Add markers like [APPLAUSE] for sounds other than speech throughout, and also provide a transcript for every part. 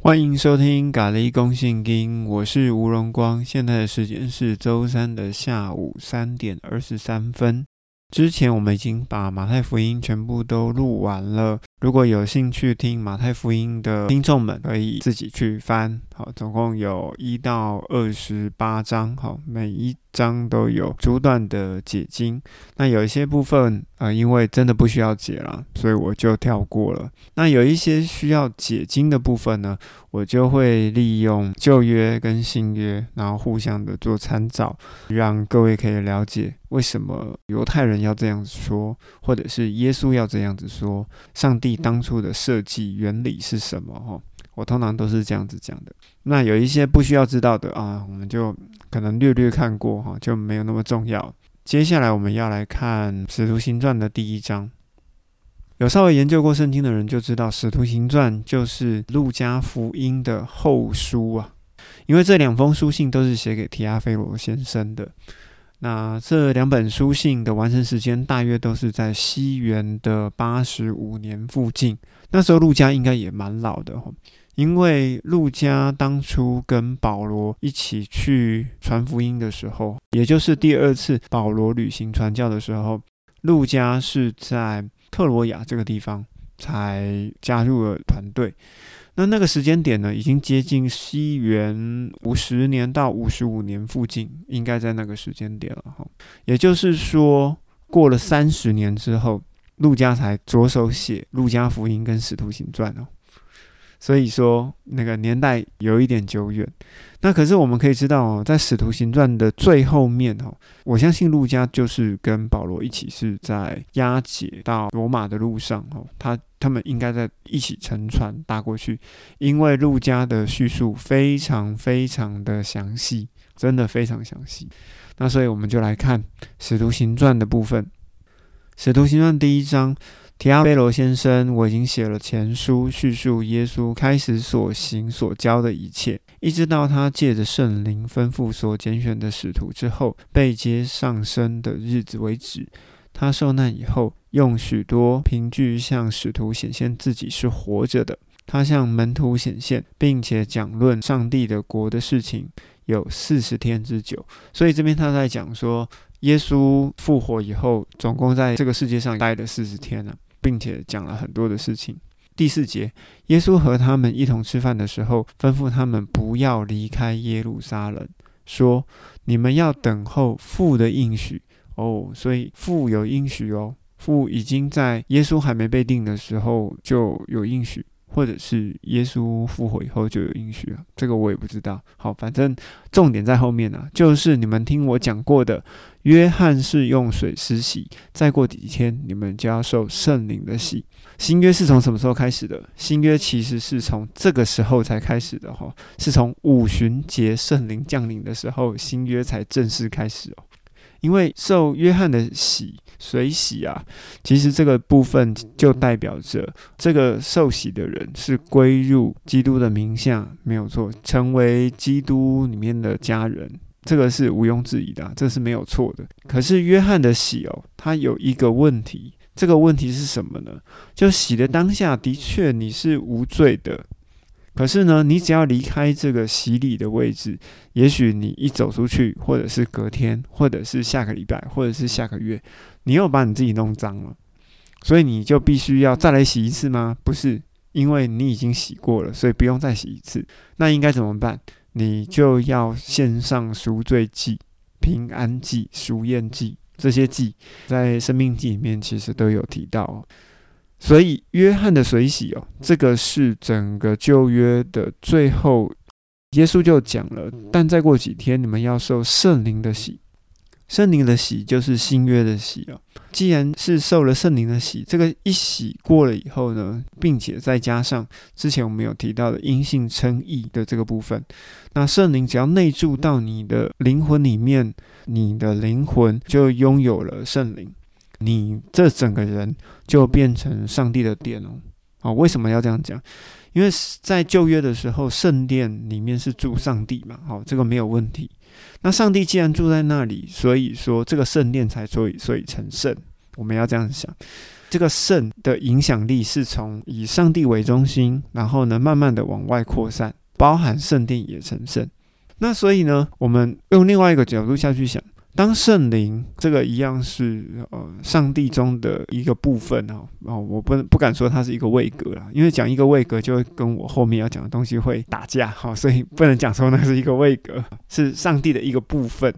欢迎收听《咖喱公信经》，我是吴荣光。现在的时间是周三的下午三点二十三分。之前我们已经把马太福音全部都录完了。如果有兴趣听马太福音的听众们，可以自己去翻。好，总共有一到二十八章。好，每一章都有逐段的解经。那有一些部分，呃，因为真的不需要解了，所以我就跳过了。那有一些需要解经的部分呢，我就会利用旧约跟新约，然后互相的做参照，让各位可以了解为什么犹太人要这样子说，或者是耶稣要这样子说，上帝当初的设计原理是什么？哈。我通常都是这样子讲的。那有一些不需要知道的啊，我们就可能略略看过哈，就没有那么重要。接下来我们要来看《使徒行传》的第一章。有稍微研究过圣经的人就知道，《使徒行传》就是路加福音的后书啊，因为这两封书信都是写给提阿菲罗先生的。那这两本书信的完成时间大约都是在西元的八十五年附近。那时候路加应该也蛮老的哈。因为路加当初跟保罗一起去传福音的时候，也就是第二次保罗旅行传教的时候，路加是在特罗亚这个地方才加入了团队。那那个时间点呢，已经接近西元五十年到五十五年附近，应该在那个时间点了哈。也就是说，过了三十年之后，路加才着手写路加福音跟使徒行传哦。所以说，那个年代有一点久远。那可是我们可以知道哦，在《使徒行传》的最后面哦，我相信路加就是跟保罗一起是在押解到罗马的路上哦，他他们应该在一起乘船搭过去，因为路加的叙述非常非常的详细，真的非常详细。那所以我们就来看《使徒行传》的部分，《使徒行传》第一章。提阿贝罗先生，我已经写了前书，叙述耶稣开始所行所教的一切，一直到他借着圣灵吩咐所拣选的使徒之后被接上升的日子为止。他受难以后，用许多凭据向使徒显现自己是活着的。他向门徒显现，并且讲论上帝的国的事情，有四十天之久。所以这边他在讲说，耶稣复活以后，总共在这个世界上待了四十天了。并且讲了很多的事情。第四节，耶稣和他们一同吃饭的时候，吩咐他们不要离开耶路撒冷，说：“你们要等候父的应许。”哦，所以父有应许哦，父已经在耶稣还没被定的时候就有应许。或者是耶稣复活以后就有应许了，这个我也不知道。好，反正重点在后面呢，就是你们听我讲过的，约翰是用水施洗，再过几天你们就要受圣灵的洗。新约是从什么时候开始的？新约其实是从这个时候才开始的哈，是从五旬节圣灵降临的时候，新约才正式开始哦。因为受约翰的洗水洗啊，其实这个部分就代表着这个受洗的人是归入基督的名下，没有错，成为基督里面的家人，这个是毋庸置疑的，这是没有错的。可是约翰的洗哦，他有一个问题，这个问题是什么呢？就洗的当下的确你是无罪的。可是呢，你只要离开这个洗礼的位置，也许你一走出去，或者是隔天，或者是下个礼拜，或者是下个月，你又把你自己弄脏了，所以你就必须要再来洗一次吗？不是，因为你已经洗过了，所以不用再洗一次。那应该怎么办？你就要献上赎罪祭、平安祭、赎验祭这些祭，在生命记里面其实都有提到。所以，约翰的水洗哦，这个是整个旧约的最后，耶稣就讲了。但再过几天，你们要受圣灵的洗，圣灵的洗就是新约的洗啊。既然是受了圣灵的洗，这个一洗过了以后呢，并且再加上之前我们有提到的阴性称义的这个部分，那圣灵只要内住到你的灵魂里面，你的灵魂就拥有了圣灵。你这整个人就变成上帝的殿哦，啊，为什么要这样讲？因为在旧约的时候，圣殿里面是住上帝嘛，好，这个没有问题。那上帝既然住在那里，所以说这个圣殿才所以所以成圣，我们要这样想。这个圣的影响力是从以上帝为中心，然后呢，慢慢的往外扩散，包含圣殿也成圣。那所以呢，我们用另外一个角度下去想，当圣灵这个一样是呃上帝中的一个部分哦哦，我不不敢说它是一个位格啦，因为讲一个位格就会跟我后面要讲的东西会打架哈，所以不能讲说那是一个位格，是上帝的一个部分。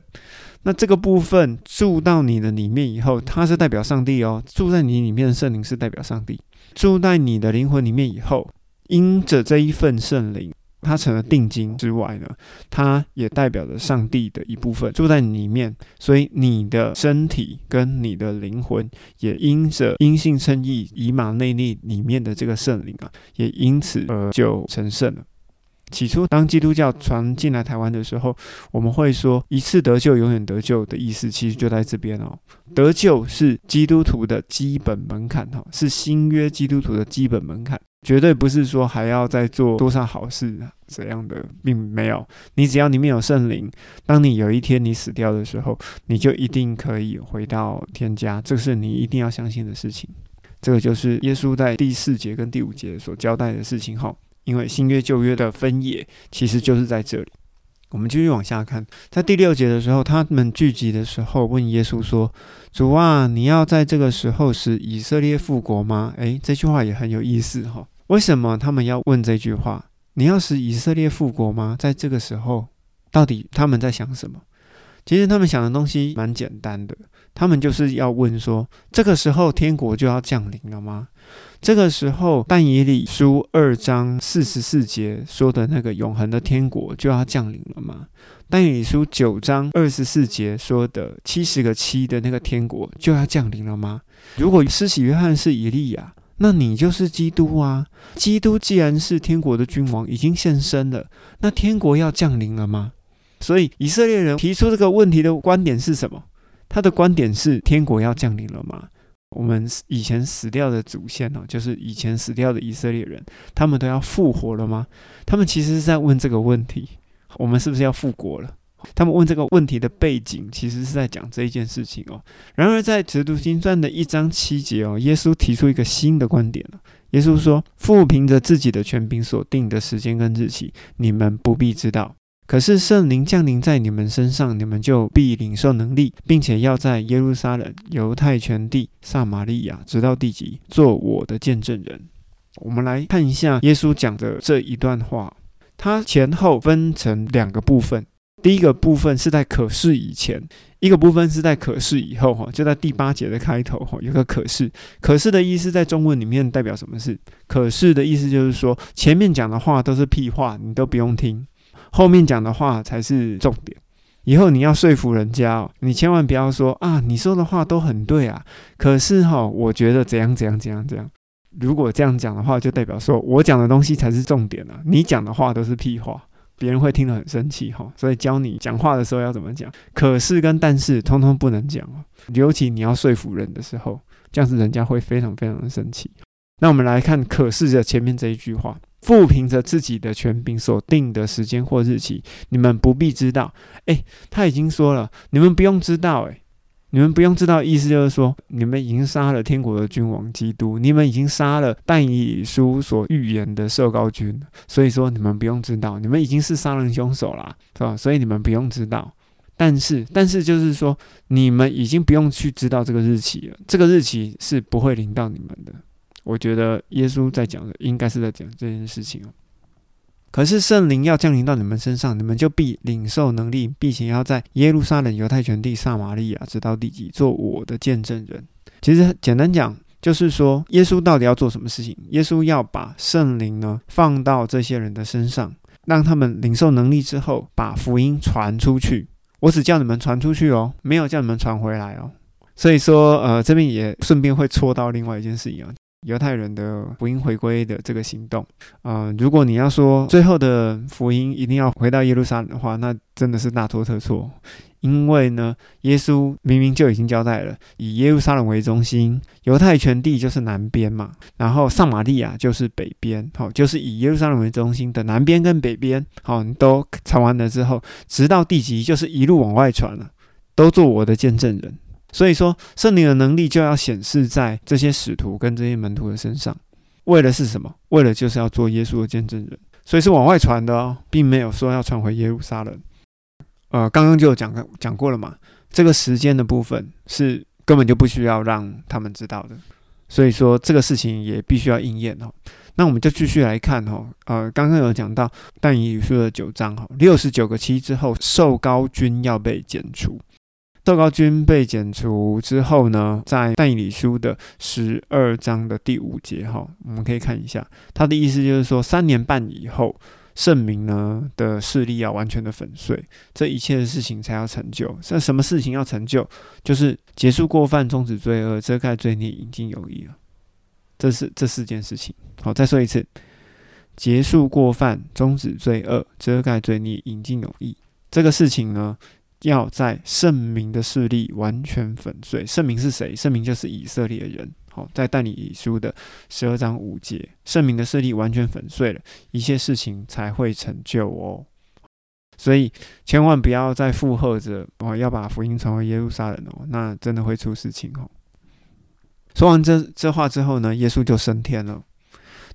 那这个部分住到你的里面以后，它是代表上帝哦。住在你里面的圣灵是代表上帝。住在你的灵魂里面以后，因着这一份圣灵，它成了定金之外呢，它也代表着上帝的一部分住在你里面。所以你的身体跟你的灵魂也因着因信称义以马内利里面的这个圣灵啊，也因此而就成圣了。起初，当基督教传进来台湾的时候，我们会说“一次得救，永远得救”的意思，其实就在这边哦。得救是基督徒的基本门槛哈，是新约基督徒的基本门槛，绝对不是说还要再做多少好事怎样的，并没有。你只要里面有圣灵，当你有一天你死掉的时候，你就一定可以回到天家，这是你一定要相信的事情。这个就是耶稣在第四节跟第五节所交代的事情哈。因为新约旧约的分野其实就是在这里。我们继续往下看，在第六节的时候，他们聚集的时候问耶稣说：“主啊，你要在这个时候使以色列复国吗？”诶，这句话也很有意思哈。为什么他们要问这句话？你要使以色列复国吗？在这个时候，到底他们在想什么？其实他们想的东西蛮简单的，他们就是要问说：这个时候天国就要降临了吗？这个时候，但以理书二章四十四节说的那个永恒的天国就要降临了吗？但以理书九章二十四节说的七十个七的那个天国就要降临了吗？如果施洗约翰是以利亚，那你就是基督啊！基督既然是天国的君王，已经现身了，那天国要降临了吗？所以以色列人提出这个问题的观点是什么？他的观点是天国要降临了吗？我们以前死掉的祖先哦，就是以前死掉的以色列人，他们都要复活了吗？他们其实是在问这个问题：我们是不是要复国了？他们问这个问题的背景，其实是在讲这一件事情哦。然而，在《直读经传》的一章七节哦，耶稣提出一个新的观点了。耶稣说：“父凭着自己的权柄所定的时间跟日期，你们不必知道。”可是圣灵降临在你们身上，你们就必领受能力，并且要在耶路撒冷、犹太全地、撒玛利亚，直到地极，做我的见证人。我们来看一下耶稣讲的这一段话，它前后分成两个部分。第一个部分是在可是以前，一个部分是在可是以后。哈，就在第八节的开头，哈，有个可是。可是的意思在中文里面代表什么事？可是的意思就是说，前面讲的话都是屁话，你都不用听。后面讲的话才是重点。以后你要说服人家，你千万不要说啊，你说的话都很对啊，可是哈，我觉得怎样怎样怎样怎样。如果这样讲的话，就代表说我讲的东西才是重点了，你讲的话都是屁话，别人会听得很生气哈。所以教你讲话的时候要怎么讲，可是跟但是通通不能讲哦，尤其你要说服人的时候，这样子人家会非常非常的生气。那我们来看可是的前面这一句话。复凭着自己的权柄所定的时间或日期，你们不必知道。诶，他已经说了，你们不用知道。诶，你们不用知道，意思就是说，你们已经杀了天国的君王基督，你们已经杀了但以书所预言的受高君，所以说你们不用知道，你们已经是杀人凶手啦，是吧？所以你们不用知道。但是，但是就是说，你们已经不用去知道这个日期了，这个日期是不会临到你们的。我觉得耶稣在讲的应该是在讲这件事情哦。可是圣灵要降临到你们身上，你们就必领受能力，并且要在耶路撒冷、犹太全地、撒玛利亚直到地极做我的见证人。其实简单讲，就是说耶稣到底要做什么事情？耶稣要把圣灵呢放到这些人的身上，让他们领受能力之后，把福音传出去。我只叫你们传出去哦，没有叫你们传回来哦。所以说，呃，这边也顺便会戳到另外一件事情啊。犹太人的福音回归的这个行动，啊，如果你要说最后的福音一定要回到耶路撒冷的话，那真的是大错特错。因为呢，耶稣明明就已经交代了，以耶路撒冷为中心，犹太全地就是南边嘛，然后撒玛利亚就是北边，好，就是以耶路撒冷为中心的南边跟北边，好，你都传完了之后，直到地极就是一路往外传了，都做我的见证人。所以说，圣灵的能力就要显示在这些使徒跟这些门徒的身上，为了是什么？为了就是要做耶稣的见证人，所以是往外传的哦，并没有说要传回耶路撒冷。呃，刚刚就有讲讲过了嘛，这个时间的部分是根本就不需要让他们知道的，所以说这个事情也必须要应验哦。那我们就继续来看哈，呃，刚刚有讲到但以理书的九章哈，六十九个期之后，受高君要被剪除。受高君被剪除之后呢，在但以理书的十二章的第五节哈，我们可以看一下，他的意思就是说，三年半以后，圣明呢的势力要完全的粉碎，这一切的事情才要成就。那什么事情要成就？就是结束过犯，终止罪恶，遮盖罪孽，引进有益了。这是这四件事情。好，再说一次，结束过犯，终止罪恶，遮盖罪孽，引进有益。这个事情呢？要在圣明的势力完全粉碎。圣明是谁？圣明就是以色列人。好，在但以书的十二章五节，圣明的势力完全粉碎了，一切事情才会成就哦。所以千万不要再附和着哦，要把福音传回耶路撒冷哦，那真的会出事情哦。说完这这话之后呢，耶稣就升天了。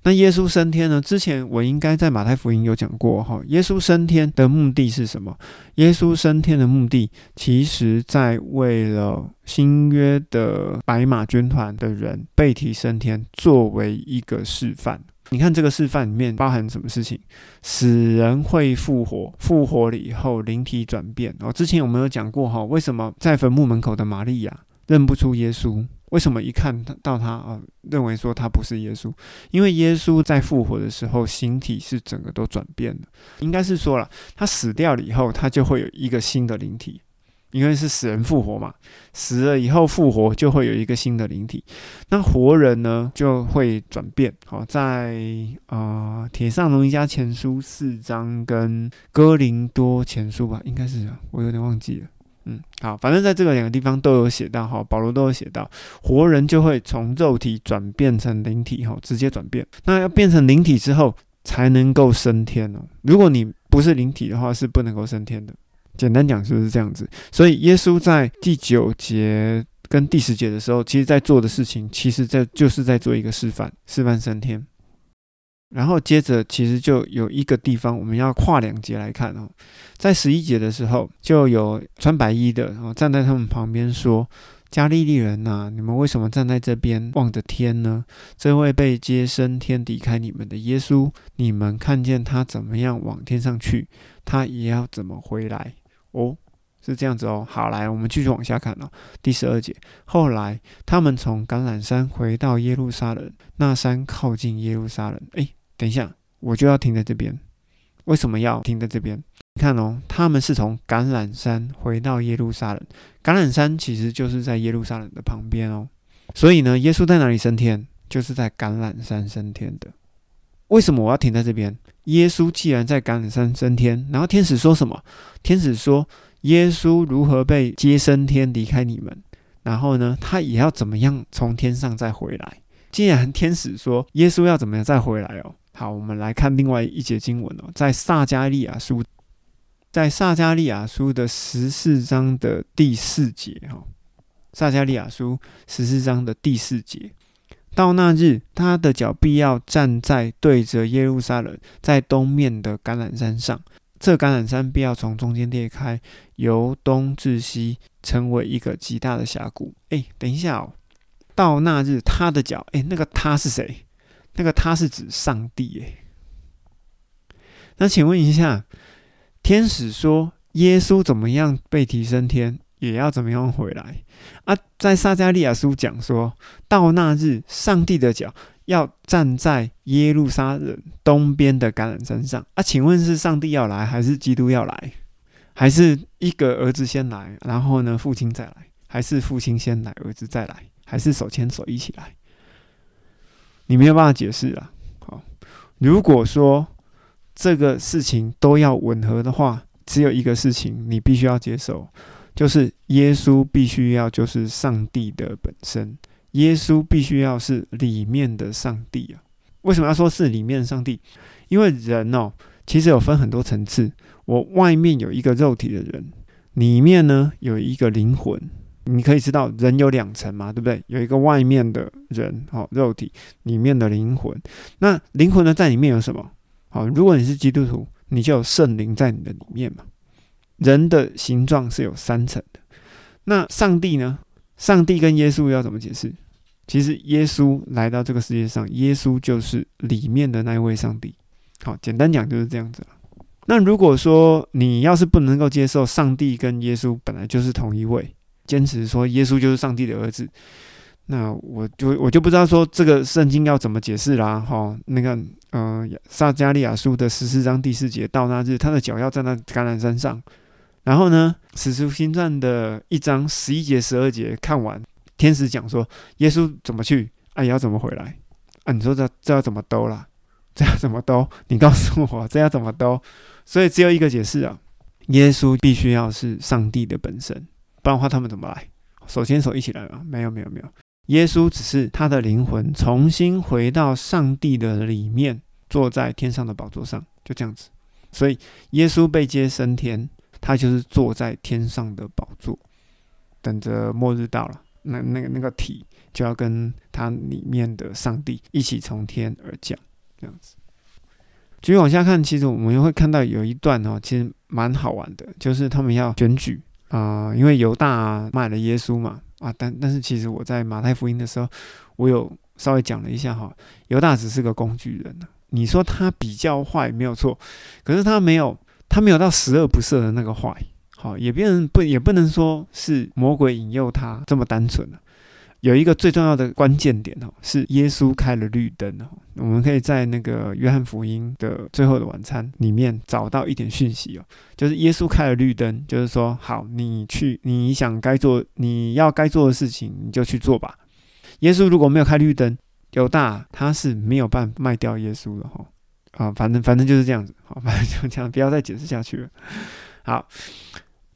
那耶稣升天呢？之前我应该在马太福音有讲过哈。耶稣升天的目的是什么？耶稣升天的目的，其实在为了新约的白马军团的人被提升天，作为一个示范。你看这个示范里面包含什么事情？死人会复活，复活了以后灵体转变。哦，之前我们有讲过哈，为什么在坟墓门口的玛利亚认不出耶稣？为什么一看到他啊，认为说他不是耶稣？因为耶稣在复活的时候，形体是整个都转变的。应该是说了，他死掉了以后，他就会有一个新的灵体，因为是死人复活嘛。死了以后复活，就会有一个新的灵体。那活人呢，就会转变。好，在啊，《铁上龙一家前书》四章跟《哥林多前书》吧，应该是我有点忘记了。嗯，好，反正在这个两个地方都有写到哈，保罗都有写到，活人就会从肉体转变成灵体哈，直接转变。那要变成灵体之后才能够升天哦。如果你不是灵体的话，是不能够升天的。简单讲就是这样子。所以耶稣在第九节跟第十节的时候，其实在做的事情，其实在就是在做一个示范，示范升天。然后接着，其实就有一个地方我们要跨两节来看哦，在十一节的时候，就有穿白衣的哦站在他们旁边说：“加利利人呐，你们为什么站在这边望着天呢？这位被接升天离开你们的耶稣，你们看见他怎么样往天上去，他也要怎么回来哦？是这样子哦。好，来，我们继续往下看哦。第十二节，后来他们从橄榄山回到耶路撒冷，那山靠近耶路撒冷。诶。等一下，我就要停在这边。为什么要停在这边？你看哦，他们是从橄榄山回到耶路撒冷。橄榄山其实就是在耶路撒冷的旁边哦。所以呢，耶稣在哪里升天？就是在橄榄山升天的。为什么我要停在这边？耶稣既然在橄榄山升天，然后天使说什么？天使说耶稣如何被接升天离开你们，然后呢，他也要怎么样从天上再回来？既然天使说耶稣要怎么样再回来哦？好，我们来看另外一节经文哦，在撒加利亚书，在撒加利亚书的十四章的第四节哈，撒加利亚书十四章的第四节，到那日，他的脚必要站在对着耶路撒冷在东面的橄榄山上，这橄榄山必要从中间裂开，由东至西，成为一个极大的峡谷。哎，等一下哦，到那日，他的脚，哎，那个他是谁？那个他是指上帝诶。那请问一下，天使说耶稣怎么样被提升天，也要怎么样回来啊？在撒加利亚书讲说到那日，上帝的脚要站在耶路撒冷东边的橄榄山上啊？请问是上帝要来，还是基督要来，还是一个儿子先来，然后呢父亲再来，还是父亲先来，儿子再来，还是手牵手一起来？你没有办法解释啊！好，如果说这个事情都要吻合的话，只有一个事情你必须要接受，就是耶稣必须要就是上帝的本身，耶稣必须要是里面的上帝啊！为什么要说是里面的上帝？因为人哦，其实有分很多层次。我外面有一个肉体的人，里面呢有一个灵魂，你可以知道，人有两层嘛，对不对？有一个外面的人，好，肉体里面的灵魂。那灵魂呢，在里面有什么？好，如果你是基督徒，你就有圣灵在你的里面嘛。人的形状是有三层的。那上帝呢？上帝跟耶稣要怎么解释？其实耶稣来到这个世界上，耶稣就是里面的那一位上帝。好，简单讲就是这样子了。那如果说你要是不能够接受上帝跟耶稣本来就是同一位，坚持说耶稣就是上帝的儿子，那我就我就不知道说这个圣经要怎么解释啦。哈，那个呃撒加利亚书的十四章第四节，到那日他的脚要站在橄榄山上。然后呢，使徒行传的一章十一节十二节看完，天使讲说耶稣怎么去，啊也要怎么回来啊？你说这这要怎么兜啦？[LAUGHS] 这要怎么兜？你告诉我 [LAUGHS] 这要怎么兜？所以只有一个解释啊，耶稣必须要是上帝的本身，不然的话他们怎么来？手牵手一起来吗？没有没有没有，耶稣只是他的灵魂重新回到上帝的里面，坐在天上的宝座上，就这样子。所以耶稣被接升天。他就是坐在天上的宝座，等着末日到了，那那个那个体就要跟他里面的上帝一起从天而降，这样子。继续往下看，其实我们会看到有一段哦，其实蛮好玩的，就是他们要选举啊，因为犹大卖了耶稣嘛啊，但但是其实我在马太福音的时候，我有稍微讲了一下哈，犹大只是个工具人你说他比较坏没有错，可是他没有。他没有到十恶不赦的那个坏，好，也不能不也不能说是魔鬼引诱他这么单纯了。有一个最重要的关键点哦，是耶稣开了绿灯哦。我们可以在那个约翰福音的最后的晚餐里面找到一点讯息哦，就是耶稣开了绿灯，就是说，好，你去，你想该做，你要该做的事情，你就去做吧。耶稣如果没有开绿灯，犹大他是没有办法卖掉耶稣的哈。啊，反正反正就是这样子，好，[LAUGHS] 反正就这样，不要再解释下去了。好，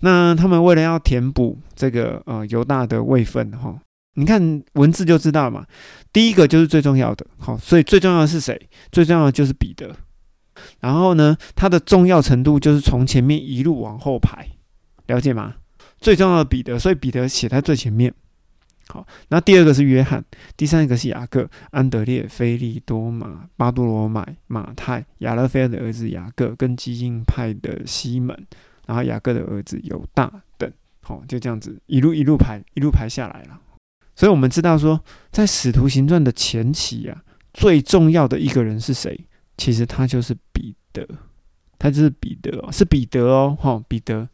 那他们为了要填补这个呃犹大的位分哈，你看文字就知道嘛。第一个就是最重要的，好，所以最重要的是谁？最重要的就是彼得。然后呢，它的重要程度就是从前面一路往后排，了解吗？最重要的彼得，所以彼得写在最前面。好，那第二个是约翰，第三个是雅各、安德烈、菲利多马、巴多罗买、马太、亚勒菲尔的儿子雅各，跟激进派的西门，然后雅各的儿子犹大等。好，就这样子一路一路排，一路排下来了。所以我们知道说，在使徒行传的前期啊，最重要的一个人是谁？其实他就是彼得，他就是彼得哦，是彼得哦，哈，彼得。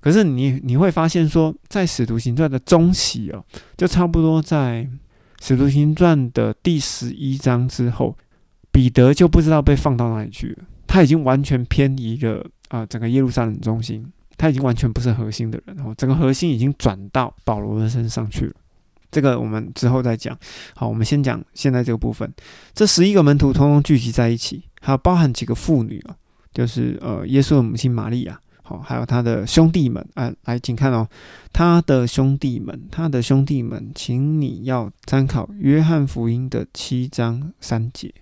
可是你你会发现说，在使徒行传的中期哦，就差不多在使徒行传的第十一章之后，彼得就不知道被放到哪里去了。他已经完全偏移了啊，整个耶路撒冷中心，他已经完全不是核心的人，然后整个核心已经转到保罗的身上去了。这个我们之后再讲。好，我们先讲现在这个部分。这十一个门徒通通聚集在一起，还有包含几个妇女啊，就是呃耶稣的母亲玛利亚。好，还有他的兄弟们，啊，来，请看哦，他的兄弟们，他的兄弟们，请你要参考约翰福音的七章三节。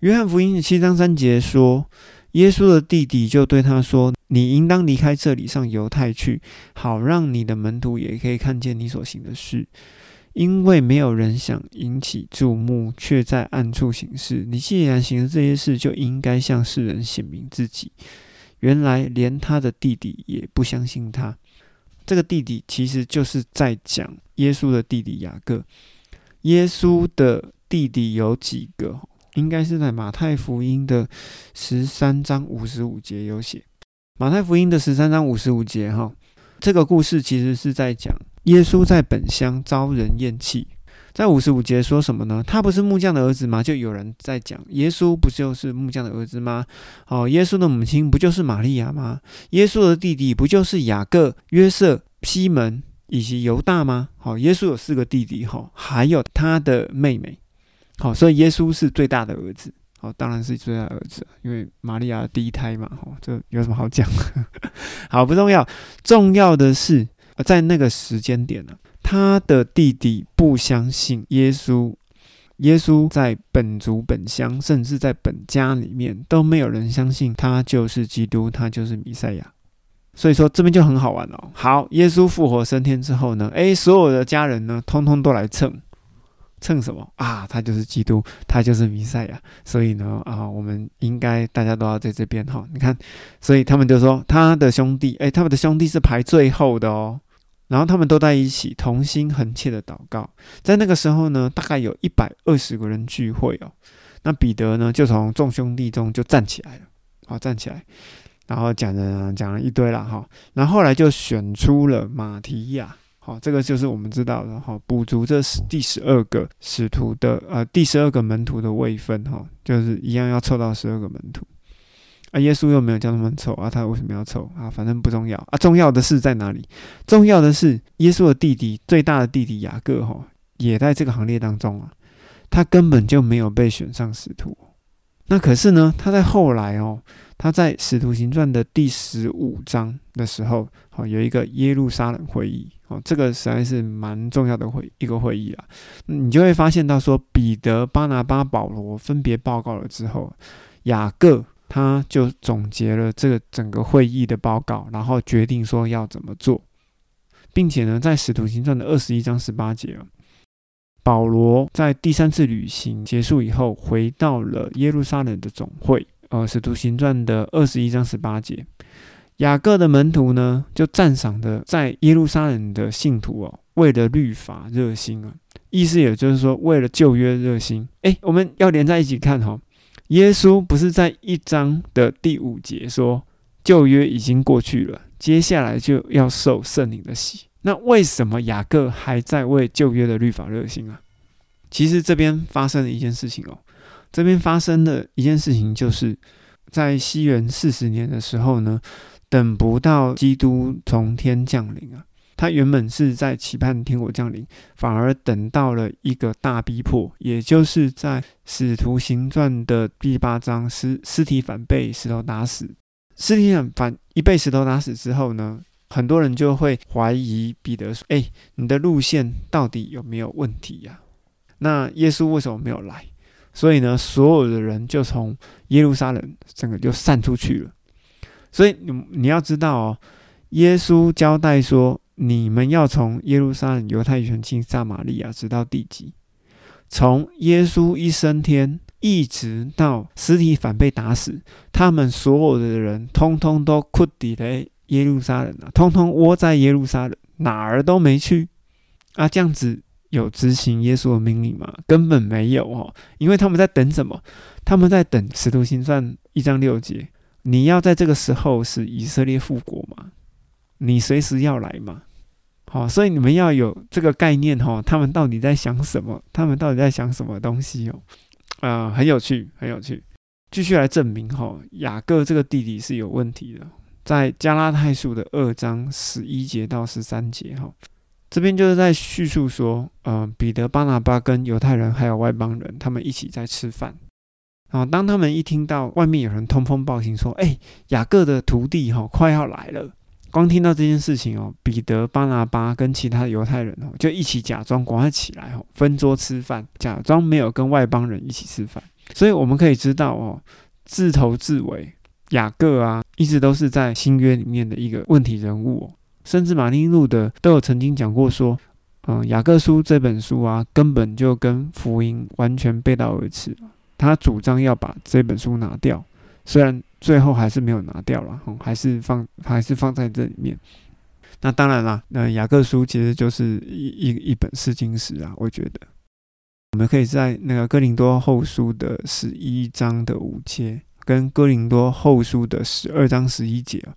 约翰福音的七章三节说，耶稣的弟弟就对他说：“你应当离开这里，上犹太去，好让你的门徒也可以看见你所行的事，因为没有人想引起注目，却在暗处行事。你既然行了这些事，就应该向世人显明自己。”原来连他的弟弟也不相信他。这个弟弟其实就是在讲耶稣的弟弟雅各。耶稣的弟弟有几个？应该是在马太福音的十三章五十五节有写。马太福音的十三章五十五节，哈，这个故事其实是在讲耶稣在本乡遭人厌弃。在五十五节说什么呢？他不是木匠的儿子吗？就有人在讲，耶稣不就是木匠的儿子吗？哦，耶稣的母亲不就是玛利亚吗？耶稣的弟弟不就是雅各、约瑟、西门以及犹大吗？好，耶稣有四个弟弟，哈，还有他的妹妹，好，所以耶稣是最大的儿子，哦，当然是最大儿子，因为玛利亚第一胎嘛，哈，这有什么好讲？[LAUGHS] 好，不重要，重要的是在那个时间点呢。他的弟弟不相信耶稣，耶稣在本族本乡，甚至在本家里面都没有人相信他就是基督，他就是弥赛亚。所以说这边就很好玩哦。好，耶稣复活升天之后呢，诶，所有的家人呢，通通都来蹭。蹭什么啊？他就是基督，他就是弥赛亚。所以呢，啊，我们应该大家都要在这边哈。你看，所以他们就说他的兄弟，诶，他们的兄弟是排最后的哦。然后他们都在一起同心恳切的祷告。在那个时候呢，大概有一百二十个人聚会哦。那彼得呢，就从众兄弟中就站起来了，好站起来，然后讲了讲了一堆了哈。然后后来就选出了马提亚。好，这个就是我们知道的哈，补足这第十二个使徒的呃第十二个门徒的位分哈，就是一样要凑到十二个门徒啊。耶稣又没有叫他们凑啊，他为什么要凑啊？反正不重要啊。重要的是在哪里？重要的是耶稣的弟弟最大的弟弟雅各哈，也在这个行列当中啊。他根本就没有被选上使徒。那可是呢，他在后来哦，他在使徒行传的第十五章的时候，好有一个耶路撒冷会议。哦，这个实在是蛮重要的会一个会议啊，你就会发现到说，彼得、巴拿巴、保罗分别报告了之后，雅各他就总结了这个整个会议的报告，然后决定说要怎么做，并且呢，在使徒行传的二十一章十八节，保罗在第三次旅行结束以后，回到了耶路撒冷的总会，呃，使徒行传的二十一章十八节。雅各的门徒呢，就赞赏的在耶路撒冷的信徒哦，为了律法热心啊，意思也就是说为了旧约热心。哎，我们要连在一起看哈。耶稣不是在一章的第五节说旧约已经过去了，接下来就要受圣灵的洗。那为什么雅各还在为旧约的律法热心啊？其实这边发生了一件事情哦，这边发生的一件事情就是在西元四十年的时候呢。等不到基督从天降临啊！他原本是在期盼天国降临，反而等到了一个大逼迫，也就是在使徒行传的第八章，尸尸体反被石头打死。尸体反一被石头打死之后呢，很多人就会怀疑彼得说：“哎，你的路线到底有没有问题呀？”那耶稣为什么没有来？所以呢，所有的人就从耶路撒冷整个就散出去了。所以你你要知道哦，耶稣交代说，你们要从耶路撒冷、犹太人进撒玛利亚，直到地极。从耶稣一升天，一直到尸体反被打死，他们所有的人通通都库底在耶路撒冷啊，通通窝在耶路撒冷，哪儿都没去啊。这样子有执行耶稣的命令吗？根本没有哦，因为他们在等什么？他们在等使徒行传一章六节。你要在这个时候使以色列复国吗？你随时要来吗？好，所以你们要有这个概念哈。他们到底在想什么？他们到底在想什么东西哦？啊，很有趣，很有趣。继续来证明哈，雅各这个弟弟是有问题的。在加拉太书的二章十一节到十三节哈，这边就是在叙述说，呃，彼得、巴拿巴跟犹太人还有外邦人，他们一起在吃饭。啊！当他们一听到外面有人通风报信说：“哎，雅各的徒弟哈快要来了。”光听到这件事情哦，彼得、巴拿巴跟其他的犹太人哦，就一起假装赶快起来哦，分桌吃饭，假装没有跟外邦人一起吃饭。所以我们可以知道哦，自头至尾，雅各啊，一直都是在新约里面的一个问题人物。甚至马丁路德都有曾经讲过说：“嗯，雅各书这本书啊，根本就跟福音完全背道而驰。”他主张要把这本书拿掉，虽然最后还是没有拿掉了，还是放还是放在这里面。那当然啦，那雅各书其实就是一一一本试经史啊。我觉得我们可以在那个哥林多后书的十一章的五节，跟哥林多后书的十二章十一节啊，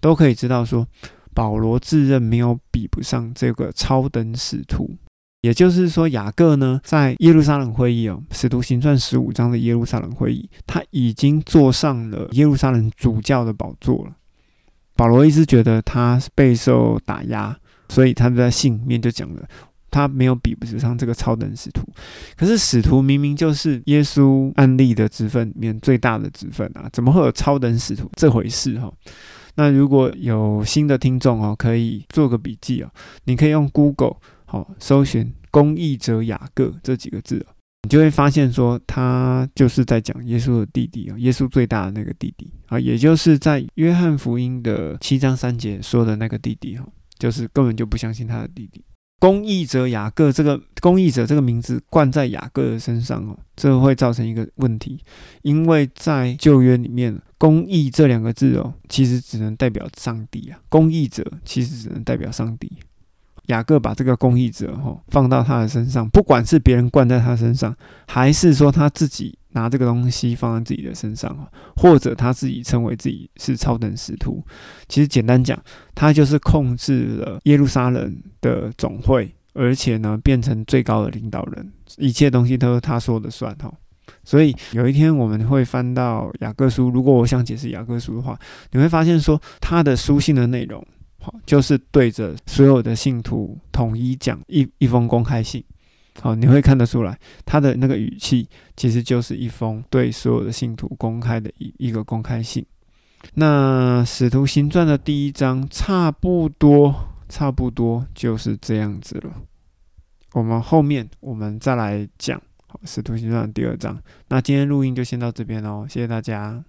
都可以知道说，保罗自认没有比不上这个超等使徒。也就是说，雅各呢，在耶路撒冷会议哦，使徒行传十五章的耶路撒冷会议，他已经坐上了耶路撒冷主教的宝座了。保罗一直觉得他备受打压，所以他在信里面就讲了，他没有比不上这个超等使徒。可是使徒明明就是耶稣案例的职分里面最大的职分啊，怎么会有超等使徒这回事哈？那如果有新的听众哦，可以做个笔记哦，你可以用 Google。好，搜寻“公益者雅各”这几个字你就会发现说，他就是在讲耶稣的弟弟啊，耶稣最大的那个弟弟啊，也就是在约翰福音的七章三节说的那个弟弟哈，就是根本就不相信他的弟弟。公义者雅各这个公义者这个名字冠在雅各的身上哦，这会造成一个问题，因为在旧约里面，公义这两个字哦，其实只能代表上帝啊，公义者其实只能代表上帝。雅各把这个公义者哈放到他的身上，不管是别人冠在他身上，还是说他自己拿这个东西放在自己的身上或者他自己称为自己是超等使徒，其实简单讲，他就是控制了耶路撒冷的总会，而且呢变成最高的领导人，一切东西都是他说的算哈。所以有一天我们会翻到雅各书，如果我想解释雅各书的话，你会发现说他的书信的内容。好，就是对着所有的信徒统一讲一一封公开信。好，你会看得出来，他的那个语气其实就是一封对所有的信徒公开的一一个公开信。那《使徒行传》的第一章差不多，差不多就是这样子了。我们后面我们再来讲《使徒行传》第二章。那今天录音就先到这边喽，谢谢大家。